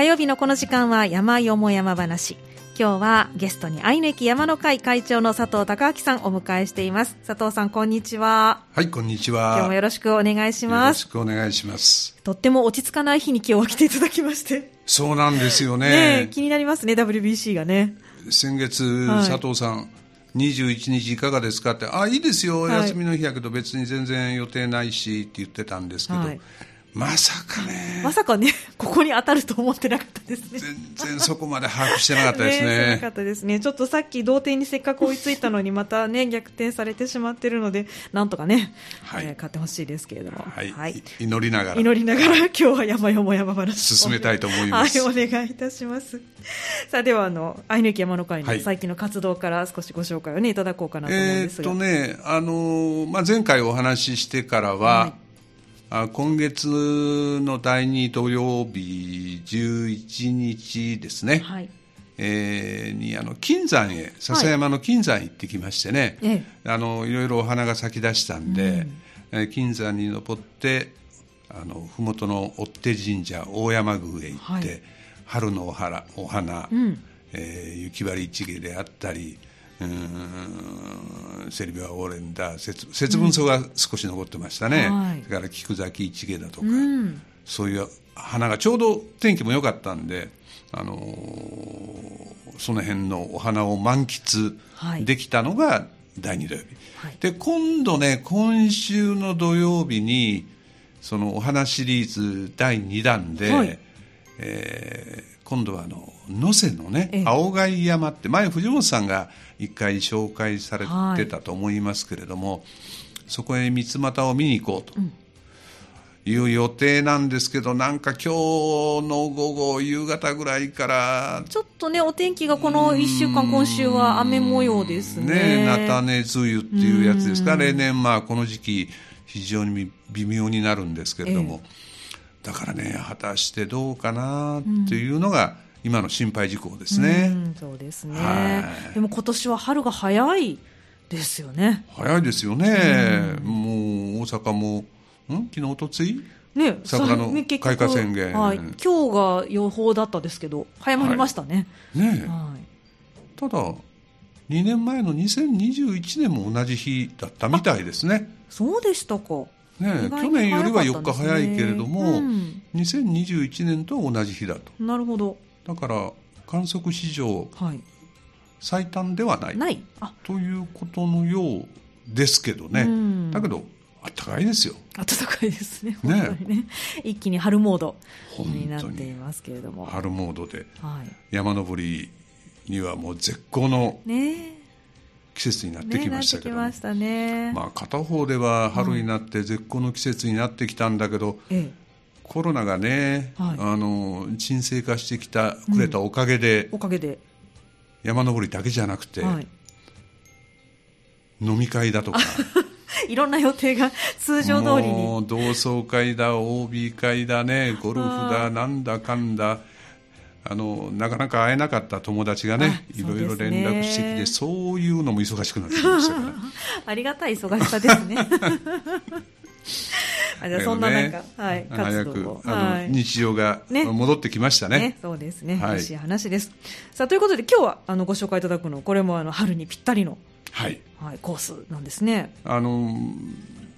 火曜日のこの時間は山よも山話。今日はゲストに愛の駅山の会会長の佐藤孝明さんをお迎えしています。佐藤さんこんにちは。はいこんにちは。今日もよろしくお願いします。よろしくお願いします。とっても落ち着かない日に今日は来ていただきまして。そうなんですよね。ね気になりますね WBC がね。先月、佐藤さん21日いかがですかってあいいですよ、休みの日やけど別に全然予定ないしって言ってたんですけど、はいまさかね。まさかね、ここに当たると思ってなかったですね。全然そこまで把握してなかったですね。ねなかったですね。ちょっとさっき同点にせっかく追いついたのに、またね、逆転されてしまってるので、なんとかね、はい、えー、勝ってほしいですけれども。はい。はい、祈りながら。祈りながら、今日は山よも山話進めたいと思います。はい、お願いいたします。さあ、では、あの、愛の木山の会の最近の活動から少しご紹介をね、いただこうかなと思うんですが。えー、っとね、あのー、まあ、前回お話ししてからは、はい今月の第2土曜日11日ですね、はい。えー、にあの金山へ笹山の金山へ行ってきましてね、はい、あのいろいろお花が咲き出したんで、うん、金山に登ってあの麓の追手神社大山宮へ行って、はい、春のお花お花、うん、えー、雪割一芸であったりセリビア・オーレンダー節節分草が少し残ってましたね、うん。はい、それから菊崎一芸だとか、うん、そういう花がちょうど天気も良かったんで、あのー、その辺のお花を満喫できたのが第2土曜日、はい、で今度ね今週の土曜日にそのお花シリーズ第2弾で、はい、えー、今度はあの能勢のね青貝山って前藤本さんが一回紹介されてたと思いますけれども、はい、そこへ三俣を見に行こうと。いう予定なんですけど、なんか今日の午後、夕方ぐらいから、ちょっとね、お天気がこの1週間、今週は雨模様ですね。ね菜種梅雨っていうやつですか、例年、まあ、この時期、非常に微妙になるんですけれども、えだからね、果たしてどうかなっていうのが、今の心配事項ですね。うそうですね。でも今年は春が早いですよね。早いですよね。うもう大阪も、ん？昨日おとつい？ね、桜の開花宣言、はい、今日が予報だったですけど早まりましたね。はい、ね、はい、ただ2年前の2021年も同じ日だったみたいですね。そうでしたか。ね、去年よりは4日早いけれども、うん、2021年と同じ日だと。なるほど。だから観測史上最短ではない、ない、ということのようですけどね、だけど暖かいですよ。暖かいですね。ねね。一気に春モードに。なっていますけれども。春モードで、はい、山登りにはもう絶好の季節になってきましたけど、ねね、まあ、片方では春になって絶好の季節になってきたんだけど、ええコロナがね、はい、あの沈静化してきたくれたおかげで、うん、おかげで。山登りだけじゃなくて、はい、飲み会だとか。いろんな予定が通常通りに。同窓会だ OB 会だねゴルフだなんだかんだ。あのなかなか会えなかった友達がねいろいろ連絡してきてそういうのも忙しくなってきましたから。ありがたい忙しさですね あじゃそんな中、ね、はい、早くあの、はい、日常が戻ってきましたね。ねそうですね。嬉しい話です。さあということで今日はあのご紹介いただくのこれもあの春にぴったりのはい、はい、コースなんですね。あの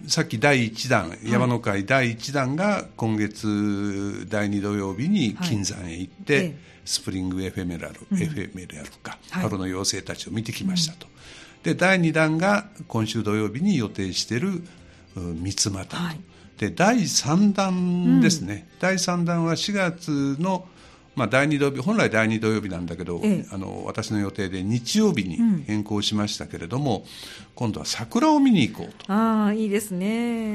さっき第1弾、山の会第1弾が今月第2土曜日に金山へ行って、はい、スプリングエフェメラル、うん、エフェメラルか、春の妖精たちを見てきましたと。うん、で第2弾が今週土曜日に予定している三俣と、はい、で第3弾ですね、うん、第3弾は4月の、まあ、第2土曜日本来第2土曜日なんだけど、ええ、あの私の予定で日曜日に変更しましたけれども、うん、今度は桜を見に行こうと。ああいいですね、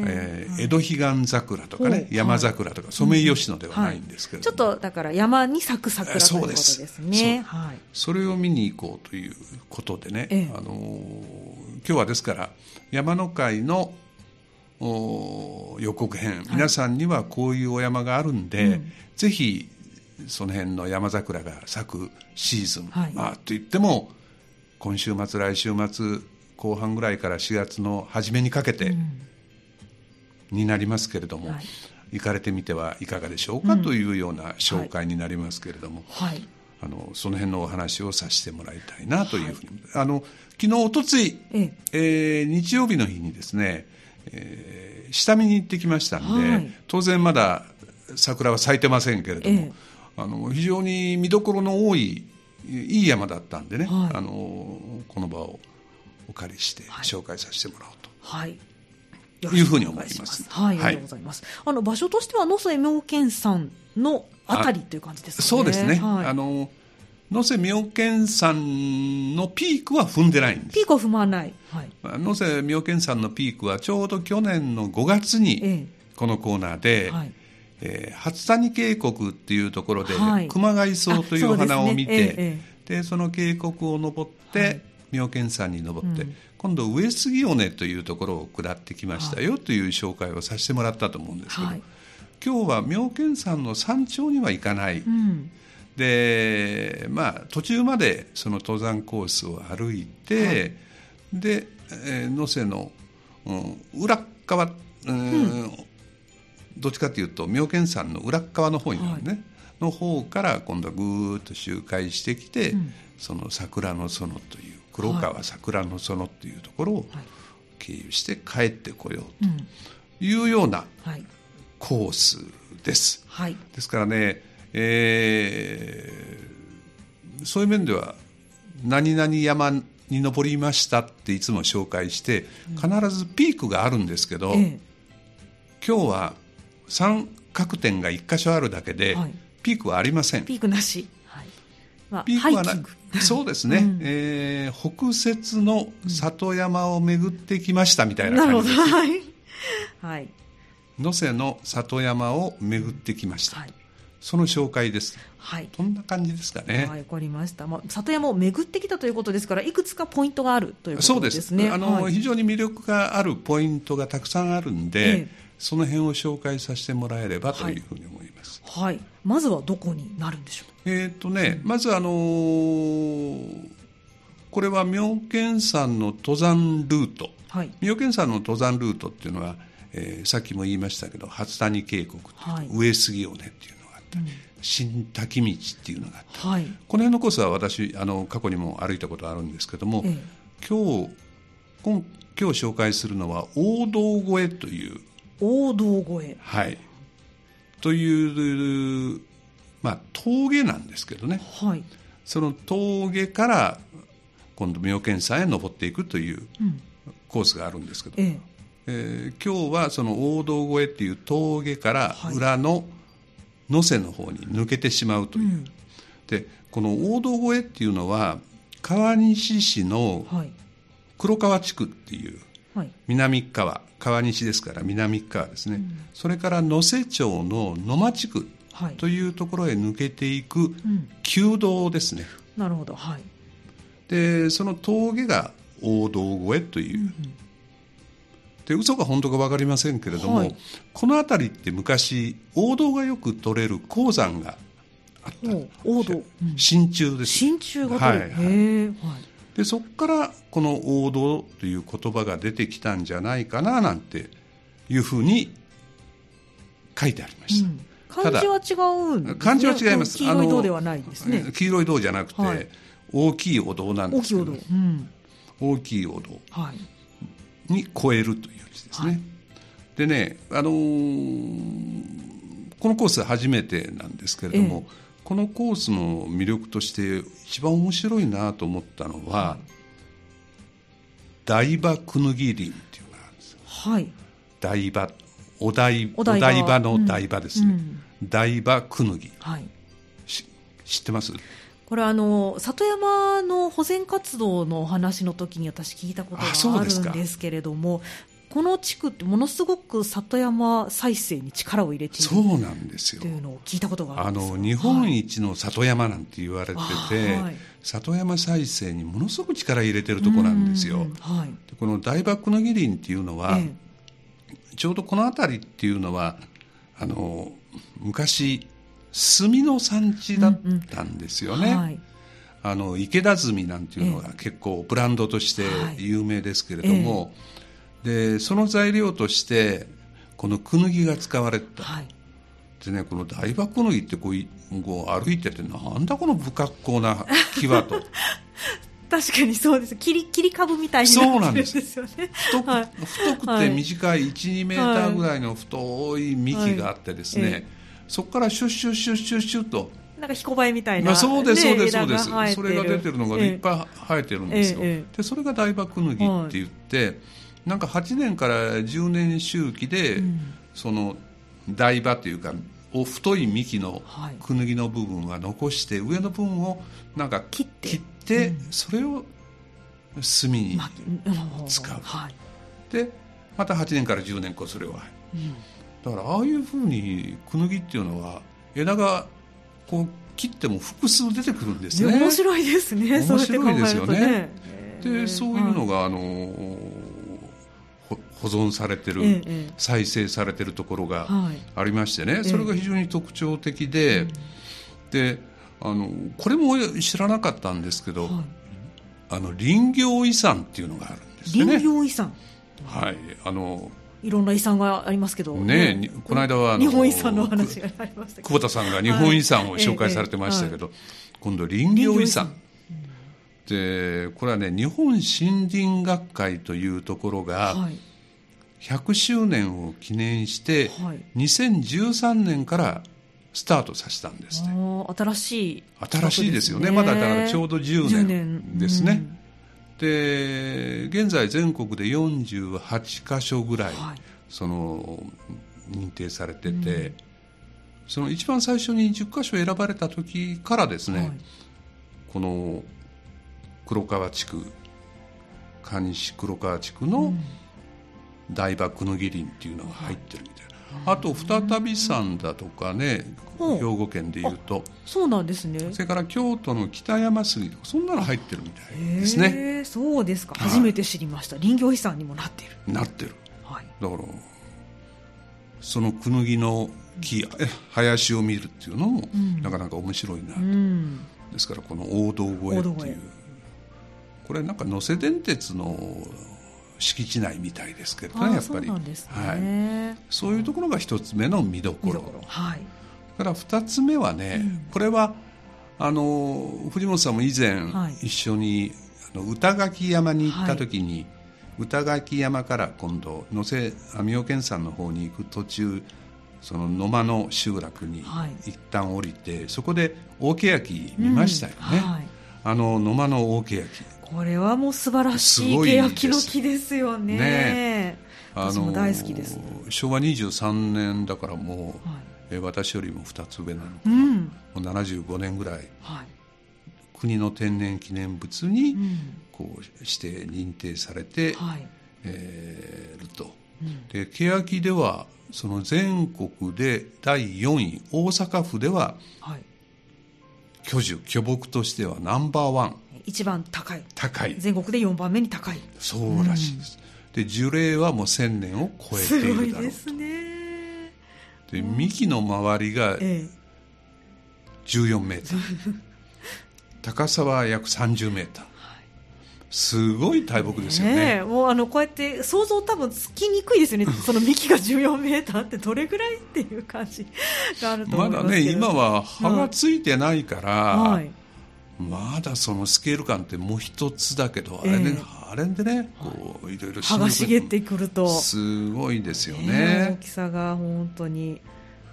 えー、江戸彼岸桜とかね山桜とかソメイヨシノではないんですけれども、はい、ちょっとだから山に咲く桜ということですね。はい、それを見に行こうということでね、え、あの今日はですから山の会の予告編、皆さんにはこういうお山があるんで、うん、ぜひその辺の山桜が咲くシーズン、はい、まあと言っても今週末来週末後半ぐらいから4月の初めにかけてになりますけれども、はい、行かれてみてはいかがでしょうか、というような紹介になりますけれども、はい、あのその辺のお話をさせてもらいたいなというふうに、はい、あの昨日おとつい、え。えー、日曜日の日にですね、えー、下見に行ってきましたんで、はい、当然まだ桜は咲いてませんけれども、えあの非常に見どころの多いいい山だったんでね、はい、あのこの場をお借りして紹介させてもらおうと。はいいうふうに思います。はい、ありがとうございます。あの場所としては野瀬妙見山のあたりという感じですかね。そうですね。はい、あの野瀬妙見山のピークは踏んでないんです。ピークは踏まない。はい、野瀬妙見山のピークはちょうど去年の5月にこのコーナーで、ええはい。えー、初谷渓谷っていうところで、はい、熊谷草という花を見て、ね。ええ、でその渓谷を登って、はい、妙見山に登って、うん、今度上杉尾根というところを下ってきましたよという紹介をさせてもらったと思うんですけど、はい、今日は妙見山の山頂には行かない、うん、でまあ途中までその登山コースを歩いて、で、えー、能勢の、うん、裏側、うん、うん。どっちかというと妙見山の裏側の方にね、はい、の方から今度はぐーっと周回してきて、うん、その桜の園という黒川桜の園というところを経由して帰ってこようというようなコースです。はい、ですからね、えー、そういう面では何々山に登りましたっていつも紹介して必ずピークがあるんですけど、うんええ、今日は三角点が1箇所あるだけで、はい、ピークはありません。ピークなし、はい。まあ、ピークはな そうですね、うん、えー、北節の里山を巡ってきましたみたいな感じです、はい、はい、能勢の里山を巡ってきました、はい、その紹介です。はい。こんな感じですかね。はい、わかりました。まあ、里山を巡ってきたということですから、いくつかポイントがあるということですね。そうです。あの、はい、非常に魅力があるポイントがたくさんあるんで、ええその辺を紹介させてもらえればというふうに思います。はい、はい、まずはどこになるんでしょう？えっ、とね、まずあのー、これは妙見山の登山ルート。はい、妙見山の登山ルートっていうのは、えー、さっきも言いましたけど初谷渓谷はい、上杉尾根っていう新滝道っていうのがあった、はい、この辺のコースは私あの過去にも歩いたことあるんですけども、ええ、今日今今日紹介するのは大道越えという大道越え。はい。というまあ峠なんですけどね、はい、その峠から今度妙見山へ登っていくというコースがあるんですけど、ええ。えー、今日はその大道越えっていう峠から裏の能勢の方に抜けてしまうという、はい、でこの大道越えっていうのは川西市の黒川地区っていう南側川西ですから南側ですね、うん、それから能勢町の野間地区というところへ抜けていく旧道ですね、うん、なるほどはい。でその峠が大道越えという、うんうん、で嘘か本当か分かりませんけれども、はい、この辺りって昔王道がよく取れる鉱山があった王道、真鍮です。真鍮が取れる、はい、へはい。でそこからこの王道という言葉が出てきたんじゃないかななんていうふうに書いてありました、うん、漢字は違うんです、ね、漢字は違います。黄色い銅ではないですね。黄色い銅じゃなくて、はい、大きいお堂なんですけど。大きいお堂、うん、大きいお堂に超えるという字ですね、はい、でね、あのー、このコース初めてなんですけれども、ええ。このコースの魅力として一番面白いなと思ったのは、台場くぬぎ林っていうのがあるんですはい。台場。お台お台場。の台場ですね、うん。うん、台場くぬぎ、はい、知ってます？これあの里山の保全活動のお話の時に私聞いたことがあるんですけれどもこの地区ってものすごく里山再生に力を入れているそうなんですよ。というのを聞いたことがあの日本一の里山なんて言われてて、はい、里山再生にものすごく力入れてるところなんですよ。はい、この大幕の義林っていうのは、ええ、ちょうどこの辺りっていうのはあの昔炭の産地だったんですよね。うんうん。はい。あの池田炭なんていうのが結構ブランドとして有名ですけれども、ええ。でその材料としてこのクヌギが使われてた、はい、でねこの大葉クヌギってこうこう歩いててなんだこの不格好な木はと。確かにそうです。切り切り株みたいになってるんです。よね。太くはい、太くて短い12メーターぐらいの太い幹があってですね、はい。はい、そこからシュッシュッシュッシュッシュッと。なんかひこばえみたいな、まあ、そうですそうですそうです。それが出てるのがいっぱい生えてるんですよ、ええ、でそれが大葉クヌギって言って、なんか8年から10年周期で、うん、その台場というかお太い幹のくぬぎの部分は残して、上の部分をなんか切って。それを炭に使う、はい、でまた8年から10年こうそれは、うん、だからああいうふうにくぬぎっていうのは枝がこう切っても複数出てくるんですね。面白いですね。面白いですよね、ね、でそういうのが、あの保存されてる、ええ、再生されてるところがありましてね、はい、それが非常に特徴的で、え、であのこれも知らなかったんですけど、はい、あの林業遺産っていうのがあるんですね。林業遺産。はい。あのいろんな遺産がありますけど。ね、ね、この間は日本遺産の話がありました。久保田さんが日本遺産を紹介されてましたけど、はい、今度林業遺産。でこれはね日本森林学会というところが、はい。100周年を記念して、はい、2013年からスタートさせたんですね新しい、新しいですよね。まだだからちょうど10年ですね、で現在全国で48か所ぐらい、はい、その認定されてて、うん、その一番最初に10か所選ばれた時からですね、はい、この黒川地区蟹西黒川地区の、うん。大爆の義林っていうのが入ってるあと再び山だとかね兵庫県でいうと。そうなんですね。それから京都の北山杉とかそんなの入ってるみたいですね。そうですか。初めて知りました。林業遺産にもなってる。なってる、はい、だからそのクヌギの木林を見るっていうのも、なかなか面白いなと、うん、ですからこの大道越えっていう。これなんか能勢電鉄の敷地内みたいですけどねやっぱり、ね、はい、そういうところが一つ目の見どころ。はい、から二つ目はね、うん、これはあの藤本さんも以前、一緒にあの歌垣山に行った時に、はい、歌垣山から今度能勢網尾県山の方に行く途中その野間の集落に一旦降りて、はい、そこで大ケヤキ見ましたよね、うん。はい、あの野間の大ケヤキこれはもう素晴らしい欅の木ですよね。ねあの大好きです。昭和23年だからもう、はい、え私よりも2つ上なのかな、うん、もう75年ぐらい、はい、国の天然記念物にこうして認定されて、はい、えー、ると。うん、で欅ではその全国で第4位。大阪府では、はい、巨樹巨木としてはナンバーワン一番高い。高い。全国で4番目に高い。そうらしいです、うん、で樹齢はもう1000年を超えているだろうと。すごいですね。で幹の周りが14メーター、ええ、高さは約30メーターすごい大木ですよね、ね、もうあのこうやって想像多分つきにくいですよね。その幹が14メーターってどれぐらいっていう感じがあると思いますまだね今は葉がついてないから、はいまだそのスケール感ってもう一つだけど、あれね、あれでね、こういろいろ葉が茂ってくると。すごいですよね。大きさが本当に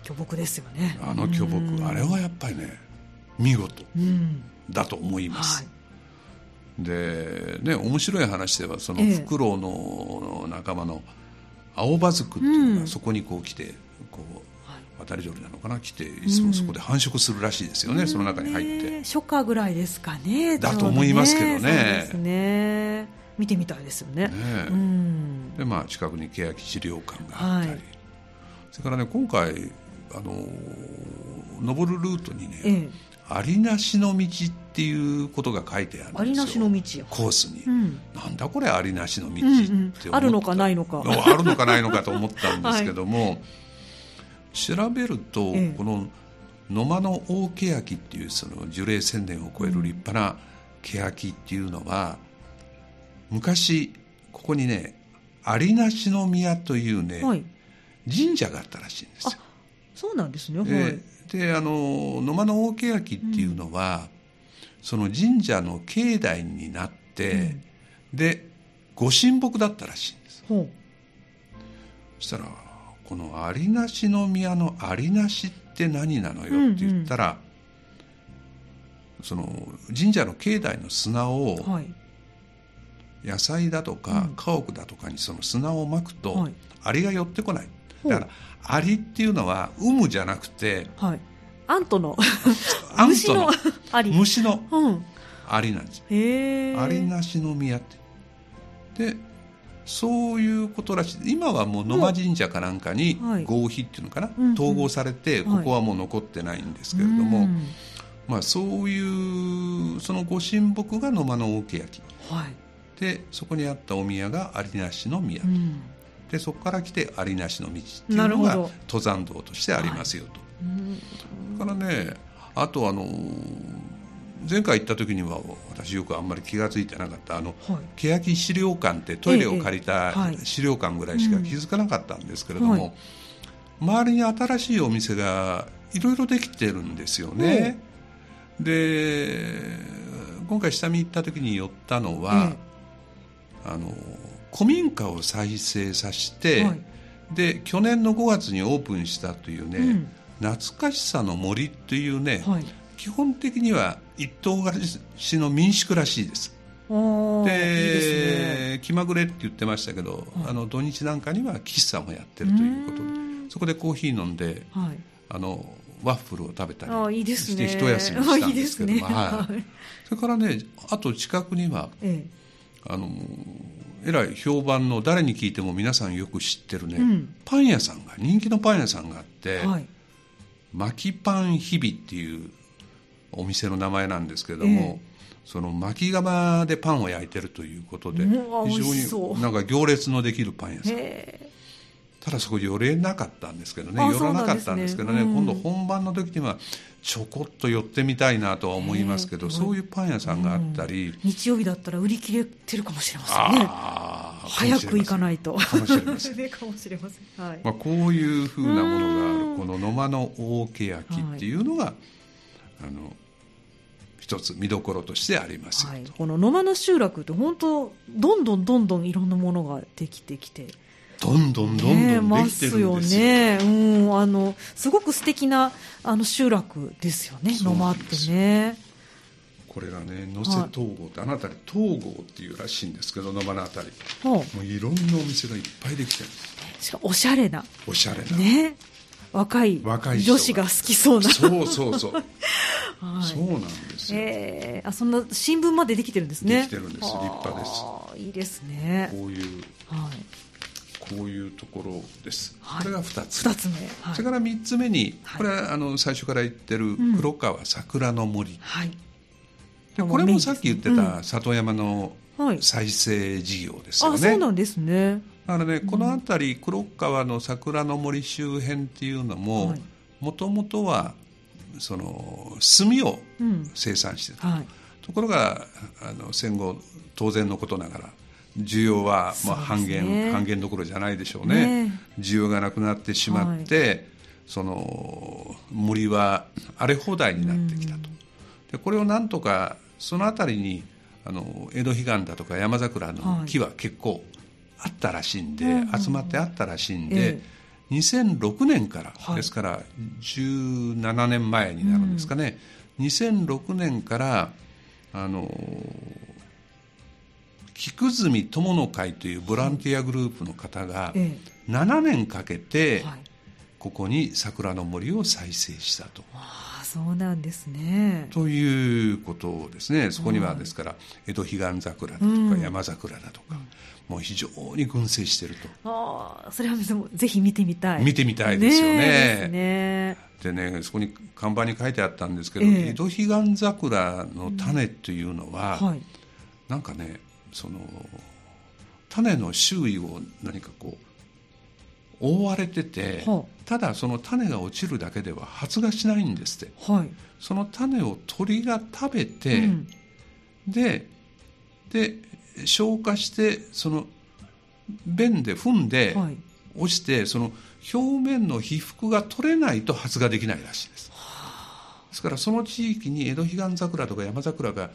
巨木ですよね。あの巨木、あれはやっぱりね、見事だと思います。でね面白い話ではそのフクロウの仲間の青葉ズクっていうのがそこにこう来てこう渡り鳥なのかな？来ていつもそこで繁殖するらしいですよね、うん、その中に入って、初夏ぐらいですかねだと思いますけどね。ね。見てみたいですよね、ねうん、でまあ近くに欅資料館があったり、はい、それからね今回あの登るルートにね、ええ、ありなしの道っていうことが書いてあるんですよ。ありなしの道コースに、うん、なんだこれありなしの道って、うんうん、あるのかないのか。あるのかないのかと思ったんですけども、はい調べると、この野間の大欅っていうその樹齢1000年を超える立派な欅っていうのは昔ここにね有梨の宮というね、はい、神社があったらしいんですよ。そうなんですね、はい、であの野間の大欅っていうのは、うん、その神社の境内になって、うん、でご神木だったらしいんです。そしたらこの有梨宮の有梨って何なのよって言ったら、うんうん、その神社の境内の砂を、はい、野菜だとか家屋だとかにその砂をまくと、はい、アリが寄ってこない。だからアリっていうのは有無じゃなくて、はい、アントの。アントの。虫のアリなんですよ、うん、アリなしの宮って。でそういうことらしい。今はもう野間神社かなんかに合皮っていうのかな、はい、統合されてここはもう残ってないんですけれども、はい、まあ、そういうそのご神木が野間の大家焼、はい、でそこにあったお宮が有梨の宮。と、うん、でそこから来て有梨の道っていうのが登山道としてありますよと。だからねあとあの前回行った時には私よくあんまり気が付いてなかったあの、はい、欅資料館ってトイレを借りた資料館ぐらいしか気づかなかったんですけれども、はい。周りに新しいお店がいろいろできてるんですよね。で今回下見行った時に寄ったのは、あの古民家を再生させて、はい、で去年の5月にオープンしたというね、うん、懐かしさの森っていうね、はい、基本的には一棟貸しの民宿らしいです。で、ね、気まぐれって言ってましたけど、はい、あの土日なんかには喫茶もやってるということでそこでコーヒー飲んんで、はい、あのワッフルを食べたりして一休みしたんですけど、ね、はい、それからねあと近くには、ええ、あのえらい評判の誰に聞いても皆さんよく知ってるね、うん、パン屋さんが人気のパン屋さんがあって、はい、巻きパン日々っていうお店の名前なんですけれども、えその巻き窯でパンを焼いてるということで、非常になんか行列のできるパン屋さん。ただそこ寄れなかったんですけどね寄らなかったんですけどね、ね。うん、今度本番の時にはちょこっと寄ってみたいなとは思いますけど、そういうパン屋さんがあったり、うん、日曜日だったら売り切れてるかもしれませんね。早く行かないと。かもしれません。かもしれません、はい。まあ、こういうふうなものがあるこの野間の大け焼きっていうのが、はい、あの一つ見どころとしてあります。はい、この野間の集落って本当どんどんどんどんいろんなものができてきて。どんどんどんどんできてるんですよ。ね。うん、あのすごく素敵なあの集落ですよね。野間ってね。これがね能勢東郷ってあなたに東郷っていうらしいんですけど野間のあたり。もういろんなお店がいっぱいできてるんです。おしゃれな。おしゃれな。ね若い女子が好きそうな。そうそうそう、はい、そうなんですよ、えー、あそんな新聞までできてるんですね。できてるんです。立派です。いいですね。こういう、はい、こういうところです、はい、これが2つ。2つ目、はい、それから3つ目に、これはあの最初から言ってる黒川桜の森、うん、はい。でこれもさっき言ってた里山の再生事業ですよね、あそうなんですねだからね、この辺り黒川の桜の森周辺っていうのももともとはその炭を生産してた、うんはい、ところがあの戦後当然のことながら需要はまあ半減、ね、半減どころじゃないでしょうね、ね、需要がなくなってしまって、はい、その森は荒れ放題になってきたと、うん、でこれをなんとかその辺りにあの江戸彼岸だとか山桜の木は結構あったらしいんで、はい、集まってあったらしいんで、ええ、2006年から、はい、ですから17年前になるんですかね、うん、2006年からあの菊住友の会というボランティアグループの方が7年かけてここに桜の森を再生したと。そうなんですね。ということですね。そこにはですから、江戸彼岸桜だとか山桜だとか、もう非常に群生していると。ああ、それはぜひ見てみたい。見てみたいですよね。ねでね、そこに看板に書いてあったんですけど、えー、江戸彼岸桜の種というのは、うんはい、なんかね、その種の周囲を何かこう覆われてて、はあ、ただその種が落ちるだけでは発芽しないんですって、はい、その種を鳥が食べて、うん、でで消化してその便で踏んで、はい、落ちてその表面の被覆が取れないと発芽できないらしいです。ですからその地域に江戸彼岸桜とか山桜が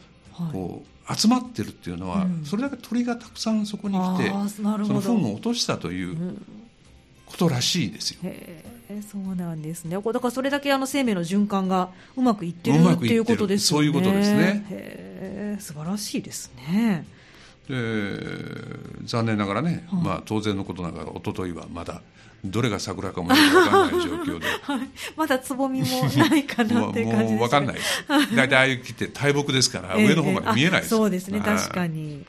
こう集まってるっていうのは、それだけ鳥がたくさんそこに来てその糞を落としたということらしいですよ。そうなんですね。だからそれだけあの生命の循環がうまくいってるっていうことですね。そういうことですね。素晴らしいですね。で残念ながらね、はい、まあ当然のことながら一昨日はまだどれが桜かもよく分からない状況で、はい、まだつぼみもないかなっていう感じです、ね、もう分かんない 大体ああいう木って大木ですから、上の方まで見えないです、そうですね。確かに。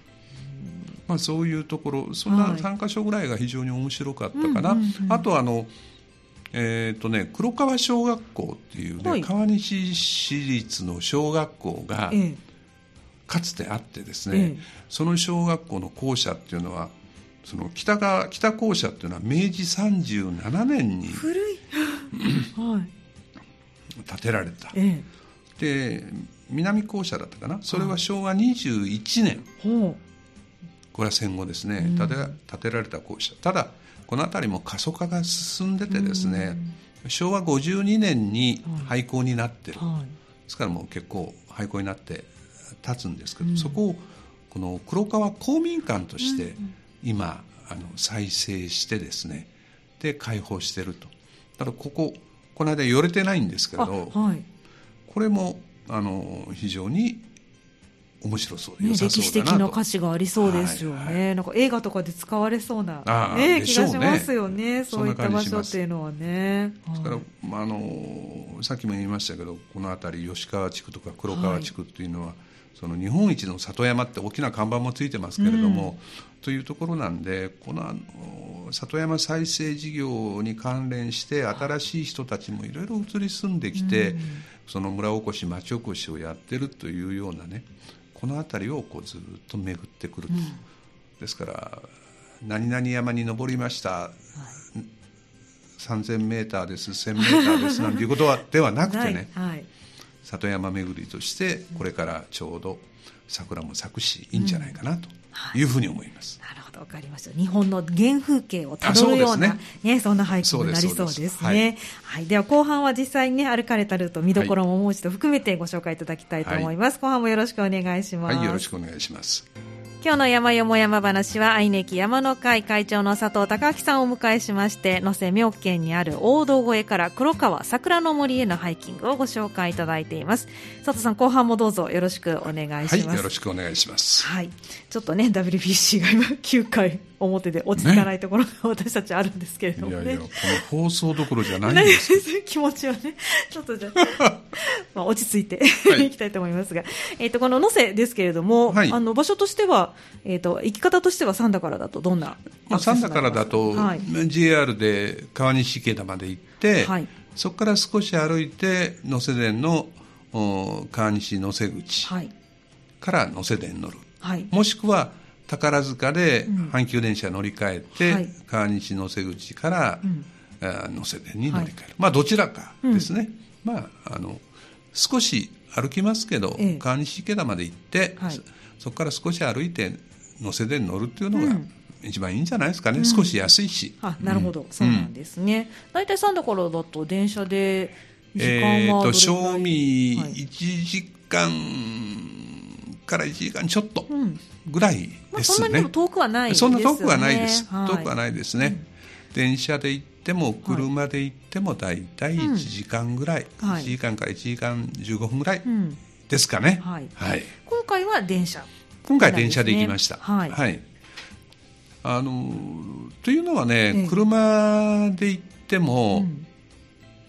まあ、そういうところそんな3か所ぐらいが非常に面白かったかな、あとあのえーとね、黒川小学校っていうね、はい、川西市立の小学校がかつてあってですね、ええ、その小学校の校舎っていうのはその北が北校舎っていうのは明治37年に古い、はい、建てられた、ええ、で南校舎だったかな？それは昭和21年、はい、これは戦後ですね、建て建てられた校舎。ただこの辺りも過疎化が進んでてですね、昭和52年に廃校になってる、はい、ですからもう結構廃校になって立つんですけど、そこをこの黒川公民館として、今あの再生してですねで開放してると。ただこここの間寄れてないんですけど、はい、これもあの非常に面白そう、ね、歴史的な価値がありそうですよね、はいはい、なんか映画とかで使われそうな、ね、ね。気がしますよねそういった場所っていうのはね。だから、まあ、あのさっきも言いましたけどこの辺り吉川地区とか黒川地区っていうのは、その日本一の里山って大きな看板もついてますけれども、というところなんでこの里山再生事業に関連して新しい人たちもいろいろ移り住んできて、うん、その村おこし町おこしをやってるというようなねこの辺りをこうずっと巡ってくると、うん、ですから何々山に登りました、はい、3000メーターです1000メーターですなんていうことはではなくてね、はい、里山巡りとしてこれからちょうど桜も咲くしいいんじゃないかなと。いうふうに思います。なるほど、わかりました。日本の原風景をたどるような、ね、ね、そんな俳句になりそうですね。はい、はい、では後半は実際にね、歩かれたルート、見どころももう一度含めてご紹介いただきたいと思います。はい、後半もよろしくお願いします。はい、よろしくお願いします。今日の山よも山話は愛媛山の会会長の佐藤孝明さんをお迎えしまして能勢妙見にある大道越えから黒川桜の森へのハイキングをご紹介いただいています。佐藤さん後半もどうぞよろしくお願いします、はい、よろしくお願いしますはいちょっとね WBC が今9回表で落ち着かないところが私たちあるんですけれども、ね、いやいやこの放送どころじゃないんです 気持ちはねちょっとじゃ まあ落ち着いて、はい、いきたいと思いますが、えーと、この能勢ですけれども、はい、あの場所としては、えーと、行き方としては三田からだとどんなまあ、三田からだと、はい、JR で川西池田まで行って、はい、そこから少し歩いて能勢電の川西能勢口から能勢電に乗る、はい、もしくは宝塚で阪急電車乗り換えて、うん、川西能勢口から、うん、能勢電に乗り換える、はい、まあどちらかですね、うん、まああの少し歩きますけど、ええ、川西池田まで行って、はい、そこから少し歩いて能勢電に乗るっていうのが、一番いいんじゃないですかね、うん、少し安いし。あなるほど、そうなんですね。大体三田からだと電車で時間はえー、と賞味1時間から1時間ちょっとぐらいですね、まあ、そんなに遠くはないです、ね、そんな遠くはないです、はい、遠くはないですね、うん、電車で行っても車で行っても大体1時間ぐらい、うん、1時間から1時間15分ぐらいですかね、はい、はい、今回は電車、今回電車で行きました、はい、はい、あのというのはね、ええ、車で行っても、うん、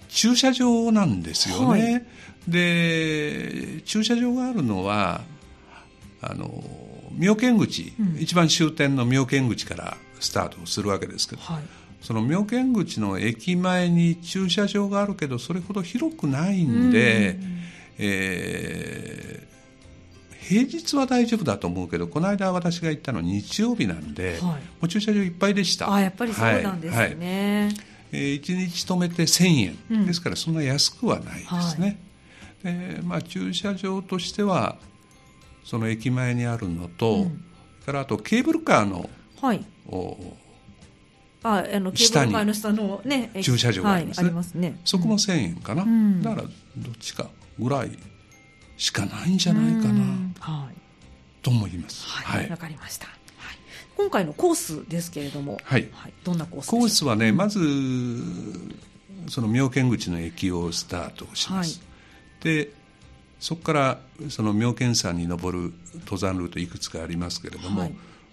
駐車場なんですよね、はい、で駐車場があるのはあの妙見口、うん、一番終点の妙見口からスタートするわけですけど、はい、その妙見口の駅前に駐車場があるけどそれほど広くないんで、うん、えー、平日は大丈夫だと思うけどこの間私が行ったのは日曜日なんで、はい、もう駐車場いっぱいでした。あやっぱりそうなんですね、はい。えー、1日止めて1000円、うん、ですからそんな安くはないですね、でまあ、駐車場としてはその駅前にあるのと、うん、からあとケーブルカーの、はい、ああのケーブルカーの下の、ね、駐車場がありますね,、はい、ますね。そこも1000円かな、うん、だからどっちかぐらいしかないんじゃないかな、はい、と思います。はいわ、はい、かりました、はい、今回のコースですけれども、はい。どんなコースコースはね、まずその妙見口の駅をスタートします、でそこからその妙見山に登る登山ルートいくつかありますけれども、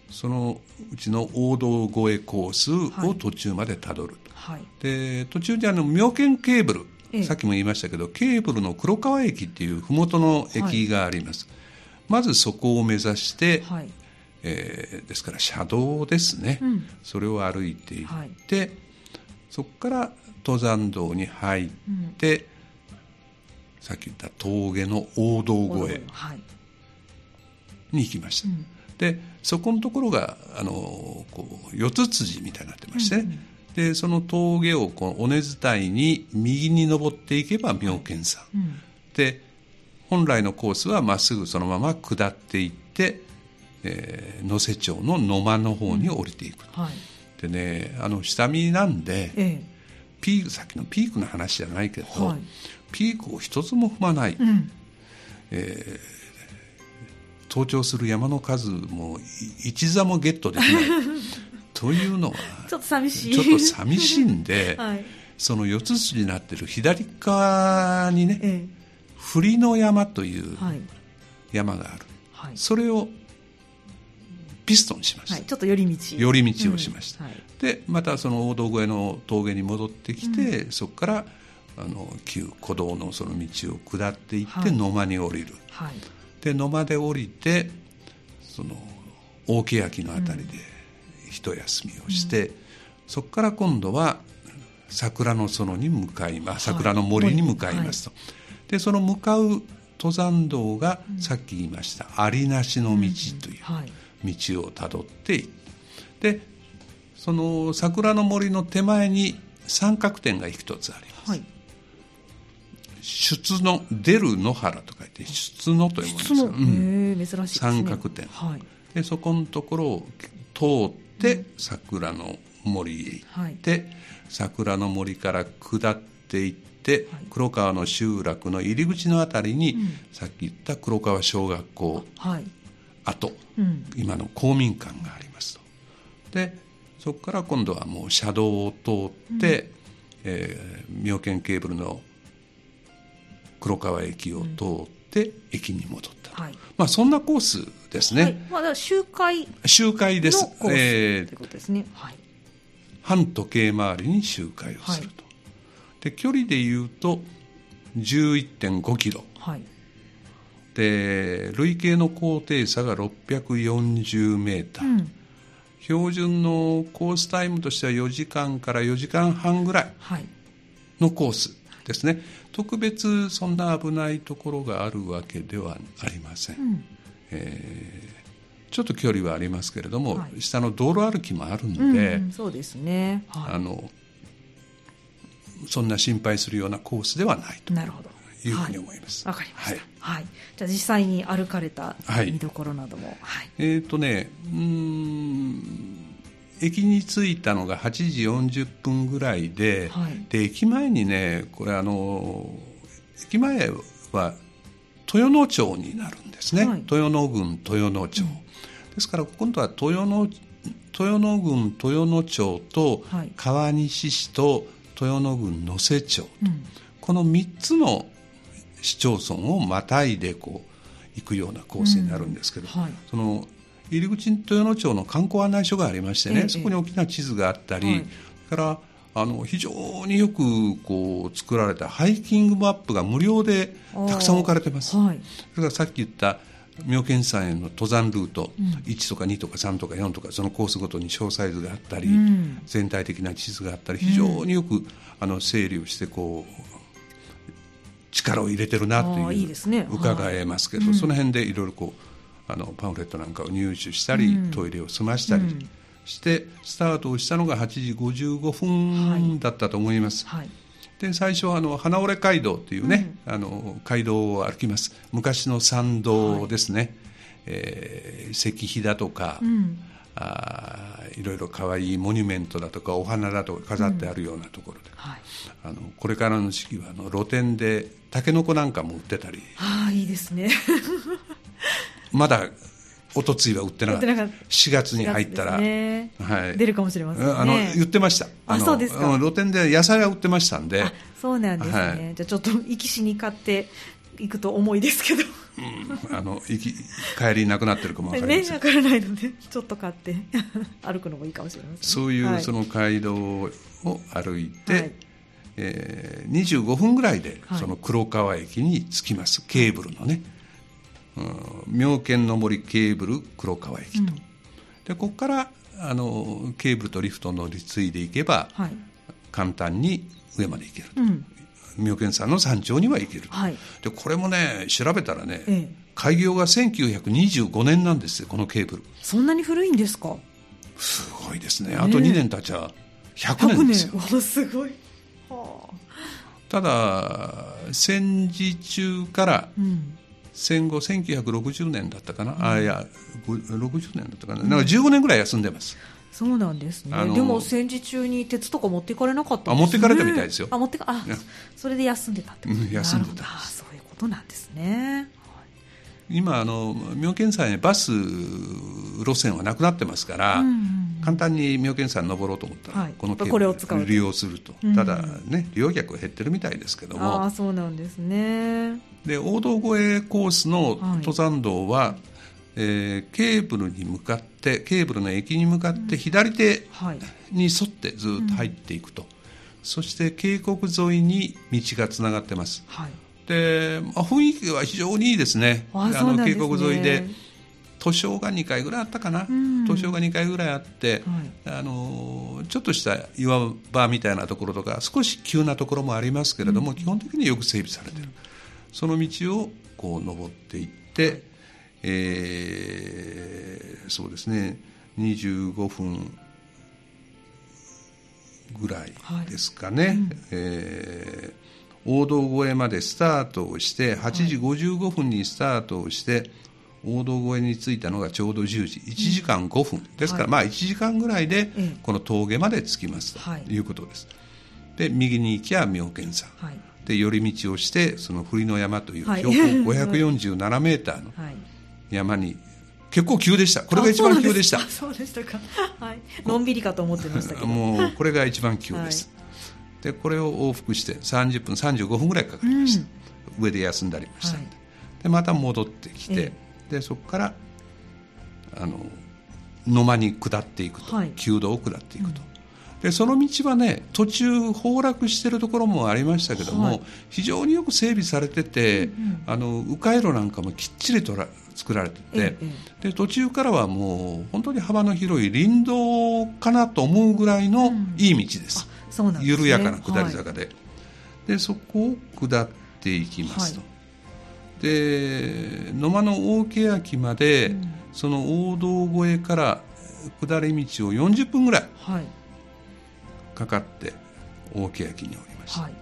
そのうちの王道越えコースを途中までたどると、はい、で途中であの妙見ケーブル、ええ、さっきも言いましたけどケーブルの黒川駅っていう麓の駅があります、はい、まずそこを目指して、はい、えー、ですから車道ですね、うん、それを歩いていって、そこから登山道に入って、うん、さっき言った峠の大道越えに行きました、うん。でそこのところがあのこう四つ辻みたいになってましてね、うんうん、でその峠をこの尾根伝いに右に登っていけば妙見山、うん、で本来のコースはまっすぐそのまま下っていって、えー、能勢町の野間の方に降りていく、うん。はい、でねあの下見なんで、ええ、ピークさっきのピークの話じゃないけど、はい、ピークを一つも踏まない、うん、えー登頂する山の数も一座もゲットできない というのはちょっと寂しい。ちょっと寂しいんで、はい、その四つ筋になってる左側にね、ええ、振の山という山がある、はい、それをピストンしました、はい、ちょっと寄り道。寄り道をしました、うん、でまたその大道越えの峠に戻ってきて、うん、そこからあの旧古道のその道を下っていって野間に降りる、はい。で野間で降りてその大欅の辺りで一休みをして、うん、そこから今度は桜の園に向かいます。桜の森に向かいますと、はい、でその向かう登山道がさっき言いました、ありなしの道という道をたどっていでその桜の森の手前に三角点が一つあります、はい。出の出る野原と書いて出野というものですよ、うん、珍しい、三角点、はい、でそこのところを通って桜の森へ行って、はい、桜の森から下っていって、はい、黒川の集落の入り口のあたりに、うん、さっき言った黒川小学校跡、うん、今の公民館がありますと。でそこから今度はもう車道を通って、うん、えー、妙見ケーブルの黒川駅を通って駅に戻った、はい、まあ、そんなコースですね、はい、まあ、周回周回です。えー、ことですね、はい、半時計回りに周回をすると、で距離でいうと11.5キロ、はい、で累計の高低差が640メーター、うん、標準のコースタイムとしては4時間から4時間半ぐらい。のコースですね、特別そんな危ないところがあるわけではありません、うん、えー、ちょっと距離はありますけれども、はい、下の道路歩きもあるので、うん、そうですね、はい、あのそんな心配するようなコースではないとなるほどいうふうに思います。わ、はい、かりました。はい、はい。じゃあ実際に歩かれた見どころなども。はい。えっ、ー、とね、うん駅に着いたのが8時40分ぐらいではい、で駅前にねこれあの駅前は豊野町になるんですね、はい、豊野郡豊野町、うん、ですから今度は豊野豊野郡豊野町と川西市と豊野郡能勢町、うん、この3つの市町村をまたいでこう行くようなコースになるん。ですけど、うんはい、その入り口に豊野町の観光案内所がありましてね、ええ、そこに大きな地図があったり、はい、からあの非常によくこう作られたハイキングマップが無料でたくさん置かれてます。はい、それからさっき言った妙見山への登山ルート、うん、1とか2とか3とか4とかそのコースごとに詳細図があったり、うん、全体的な地図があったり非常によく、うん、あの整理をしてこう力を入れてるなという、ね、伺えますけど、その辺でいろいろこうあのパンフレットなんかを入手したり、うん、トイレを済ましたりして、スタートをしたのが8時55分だったと思います。はい。はいで最初はあの花折街道というね、うん、あの街道を歩きます。昔の参道ですね、はい、えー、石碑だとか、うん、あいろいろ可愛いモニュメントだとかお花だとか飾ってあるようなところで、うん。はい、あのこれからの時期はあの露店でたけのこなんかも売ってたり。ああいいですねまだおとついは売ってなかった。4月に入ったら、ね、はい、出るかもしれません、ね、あの言ってました。あそうですか。露店で野菜は売ってましたんで。そうなんですね、はい、じゃあちょっと行きしに買っていくと重いですけど、うん、あの行き帰りなくなってるかも分かりません。ね分からないのでちょっと買って。歩くのもいいかもしれません、ね、そういうその街道を歩いて、はい。えー、25分ぐらいでその黒川駅に着きます、ケーブルのね、妙見の森ケーブル黒川駅と、うん、でここからあのケーブルとリフト乗り継いでいけば、はい、簡単に上まで行けると、うん、妙見山の山頂には行ける、はい、でこれもね調べたらね、ええ、開業が1925年なんですよこのケーブル。そんなに古いんですか？すごいですね。あと2年経ちゃ100年ですよ、年。すごい、はあ、ただ戦時中から、うん戦後1960年だったかな、うん、あいや60年だったかな、うん、なんか15年ぐらい休んでます。そうなんですね。でも戦時中に鉄とか持っていかれなかったんですね。あ持っていかれたみたいですよ。あ持ってかあそれで休んでたってことうん、休んでたあそういうことなんですね。今あの妙見山へバス路線はなくなってますから、うんうん、簡単に妙見山登ろうと思ったら、はい、このこれを使う利用すると、ただね利用客は減ってるみたいですけども。あそうなんですね。で大道越えコースの登山道は、はい、えー、ケーブルに向かってケーブルの駅に向かって左手に沿ってずっと入っていくと、うん。はい、そして渓谷沿いに道がつながってます、はい、で、まあ、雰囲気は非常にいいですね。あの渓谷沿いで。図書が2回ぐらいあったかな、うん、図書が2回ぐらいあって、はい、あのちょっとした岩場みたいなところとか少し急なところもありますけれども、うん、基本的によく整備されてる、その道をこう登っていって、えー、そうですね25分ぐらいですかね、はい。うん、えー、大道越えまでスタートをして8時55分にスタートをして、大道越えに着いたのがちょうど10時1時間5分、ですから、まあ1時間ぐらいでこの峠まで着きますとい。うことです、で右に行きゃ妙見山、はい。で寄り道をしてその振の山という標高547メーターの 山に結構急でした。これが一番急でした。そうでしたか、はい、のんびりかと思ってましたけど。もうこれが一番急です、はい、でこれを往復して30分35分ぐらいかかりました、うん、上で休んだりました、はい、でまた戻ってきて、でそこからあの野間に下っていくと、はい、旧道を下っていくと、でその道はね途中崩落してるところもありましたけども、はい、非常によく整備されてて、うんうん、あの迂回路なんかもきっちりとら作られてて、ええ、で途中からはもう本当に幅の広い林道かなと思うぐらいのいい道です、うん、緩やかな下り坂で、はい、でそこを下っていきますと、はい、で野間の大欅まで、うん、その大道越えから下り道を40分ぐらいかかって大欅におりました、はい、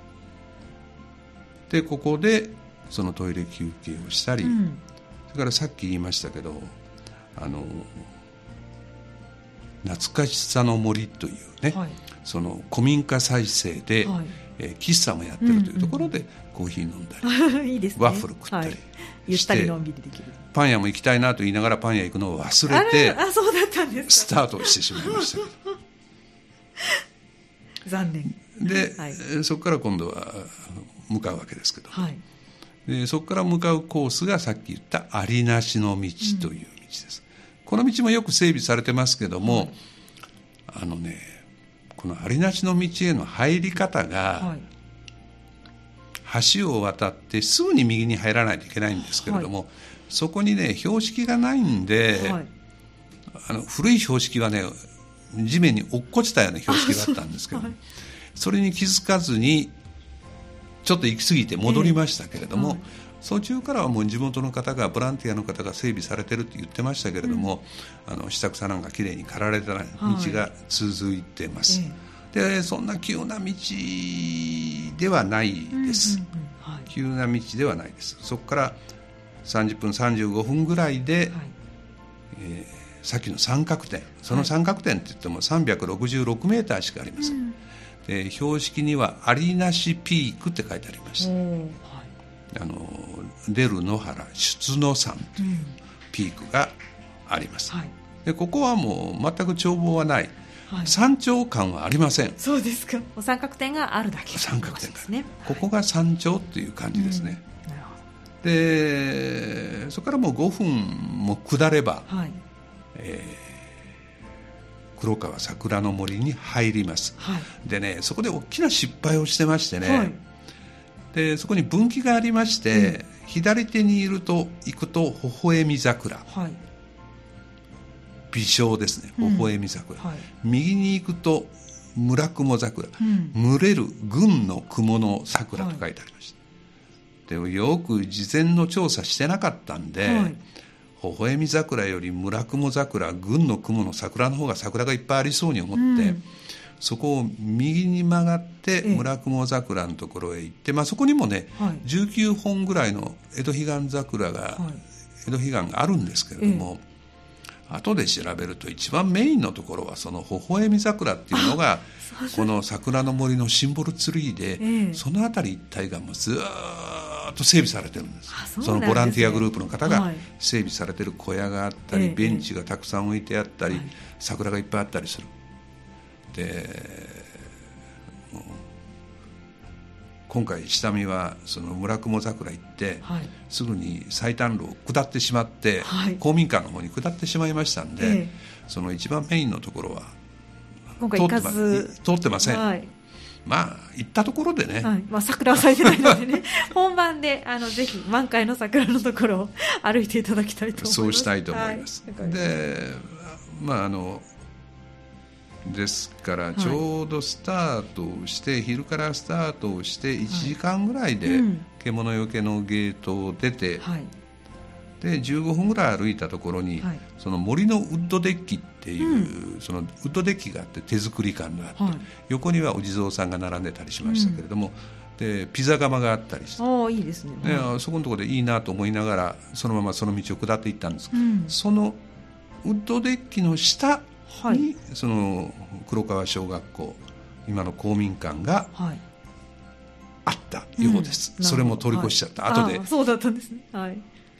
でここでそのトイレ休憩をしたり、うん、それからさっき言いましたけどあの懐かしさの森というね、はい、その古民家再生で、はい、えー、喫茶もやってるというところで、コーヒー飲んだり いいです、ね、ワッフル食ったり、はい、ゆったりのんびりできる。パン屋も行きたいなと言いながらパン屋行くのを忘れてあそうだったんですスタートしてしまいましたけど。残念。で、はい、そこから今度は向かうわけですけど、はい、でそこから向かうコースがさっき言ったありなしの道という道です、うん、この道もよく整備されてますけども、はい、あのねこのありなしの道への入り方が、橋を渡ってすぐに右に入らないといけないんですけれども、そこにね標識がないんで、あの古い標識はね地面に落っこちたような標識があったんですけど、はい、それに気づかずにちょっと行き過ぎて戻りましたけれども、えーはい、途中からはもう地元の方がボランティアの方が整備されてるって言ってましたけれども、うん、あの下草なんかきれいに刈られた道が続いてます。はいでそんな急な道ではないです、うんうんうん。はい、急な道ではないです。そこから30分35分ぐらいで、はい、えーさっきの三角点。その三角点って言っても366メーターしかありません、うん、で標識には「ありなしピーク」って書いてありまして、はい、あの出る野原出野山というピークがあります、はい、でここはもう全く眺望はない、はい、山頂感はありません。そうですか。三角点があるだけ。三角点が、ね、ここが山頂という感じですね、うん、でそこからもう5分も下れば、はい。えー、黒川桜の森に入ります、はい、でねそこで大きな失敗をしてましてね、はい、でそこに分岐がありまして、うん、左手にいると行くと微笑み桜、はい、微笑ですね。微笑み桜、うんはい、右に行くと村雲桜、うん、群れる群の雲の桜と書いてありました、でもよく事前の調査してなかったんで、微笑み桜より村雲桜群の雲の桜の方が桜がいっぱいありそうに思って、うん、そこを右に曲がって村雲桜のところへ行って、まあ、そこにもね、はい、19本ぐらいの江戸彼岸桜が、はい、江戸彼岸があるんですけれども、え後で調べると一番メインのところはその微笑み桜っていうのがこの桜の森のシンボルツリーで、えその辺り一帯がもうずっと整備されてるんです。そ、ね、そのボランティアグループの方が整備されてる小屋があったり、はい、ベンチがたくさん置いてあったり、え、桜がいっぱいあったりするで今回下見はその村雲桜行って、はい、すぐに最短路を下ってしまって、はい、公民館の方に下ってしまいましたんで、その一番メインのところは今回行かず。通ってません、はい。まあ行ったところでね、はい。まあ、桜は咲いてないのでね。本番であのぜひ満開の桜のところを歩いていただきたいと思います。そうしたいと思います、はい、でまああのですからちょうどスタートをして、はい、昼からスタートをして1時間ぐらいで獣よけのゲートを出て、はい、で15分ぐらい歩いたところに、はい、その森のウッドデッキっていう、うん、そのウッドデッキがあって手作り感があって、はい、横にはお地蔵さんが並んでたりしましたけれども、うん、でピザ窯があったりしてあいいですね。ね、そこのところでいいなと思いながらそのままその道を下っていったんです、うん、そのウッドデッキの下に、はい、その黒川小学校今の公民館が、あったようです、それも通り越しちゃった、はい、後で。そうだったんですね、はい。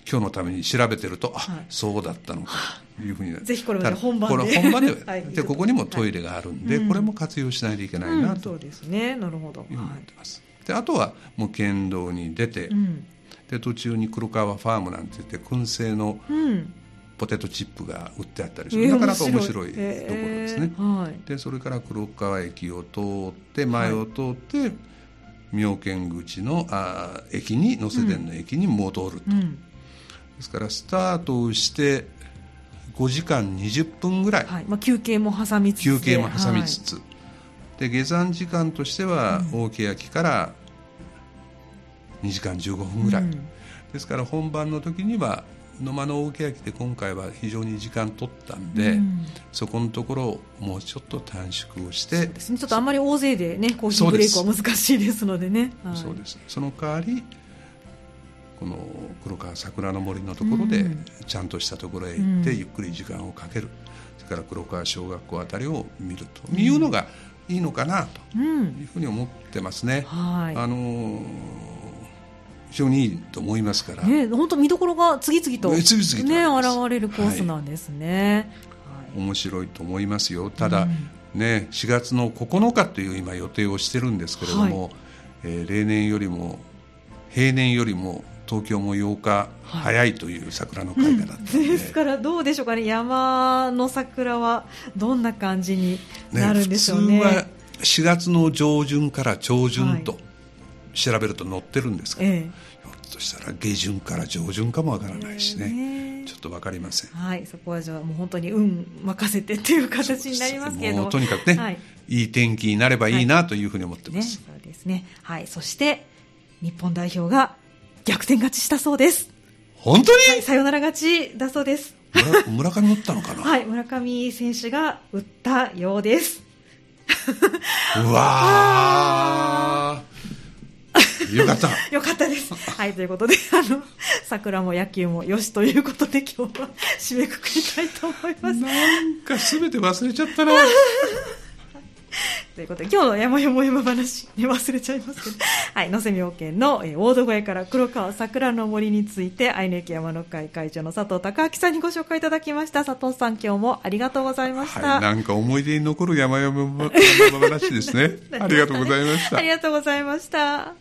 今日のために調べてると、あ、はい、そうだったのかというふうに。ぜひこれは本番で。これ本番では い、でここにもトイレがあるんで、はい、これも活用しないといけないなと、うん、そうですね。なるほど。思ってます、であとはもう県道に出て、うん、で途中に黒川ファームなんて言って燻製の、ポテトチップが売ってあったりする、なかなか面白い。ところですね、えーはい、でそれから黒川駅を通って前を通って、妙見口のあ駅に能勢電の駅に戻ると、うん。ですからスタートをして5時間20分ぐらい、はい。まあ、休憩も挟みつつ休憩も挟みつつ、はい、で下山時間としては大欅から2時間15分ぐらい、うん、ですから本番の時には野間の大欅で今回は非常に時間取ったんで、うん、そこのところをもうちょっと短縮をしてね。ちょっとあんまり大勢でねコーヒーブレイクは難しいですのでね。そうです、その代わりこの黒川桜の森のところでちゃんとしたところへ行ってゆっくり時間をかける、それから黒川小学校あたりを見るというのがいいのかなというふうに思ってますね。はい、あの非常にいいと思いますから、ね、本当見どころが次々と、ね、次々と現れるコースなんですね、はい、面白いと思いますよ。ただ、うん、ね、4月の9日という今予定をしてるんですけれども、はい、えー、例年よりも平年よりも東京も8日早いという桜の開花だったで、はいうん、ですからどうでしょうかね。山の桜はどんな感じになるんでしょうね、ね、普通は4月の上旬から上旬と調べると載ってるんですけど、はい、ひょっとしたら下旬から上旬かもわからないしね、えー、ちょっと分かりません。はいそこはじゃあもう本当に運任せてっていう形になりますけど。とにかくね、はい、いい天気になればいいなというふうに思ってます、ね、そうですね。はいそして日本代表が逆転勝ちしたそうです。本当に、はい、サヨナラ勝ちだそうです。村上打ったのかな？はい、村上選手が打ったようです。うわ よかった。よかったです。はい、ということで、あの、桜も野球もよしということで今日は締めくくりたいと思います。なんかすべて忘れちゃったな。ということで、今日の山山話、ね、忘れちゃいますけど、はい、野瀬妙見の、えー、大戸越えから黒川桜の森について、愛媛駅山の会会長の佐藤孝明さんにご紹介いただきました。佐藤さん、今日もありがとうございました。はい、なんか思い出に残る山よも話です ね。ありがとうございました。ありがとうございました。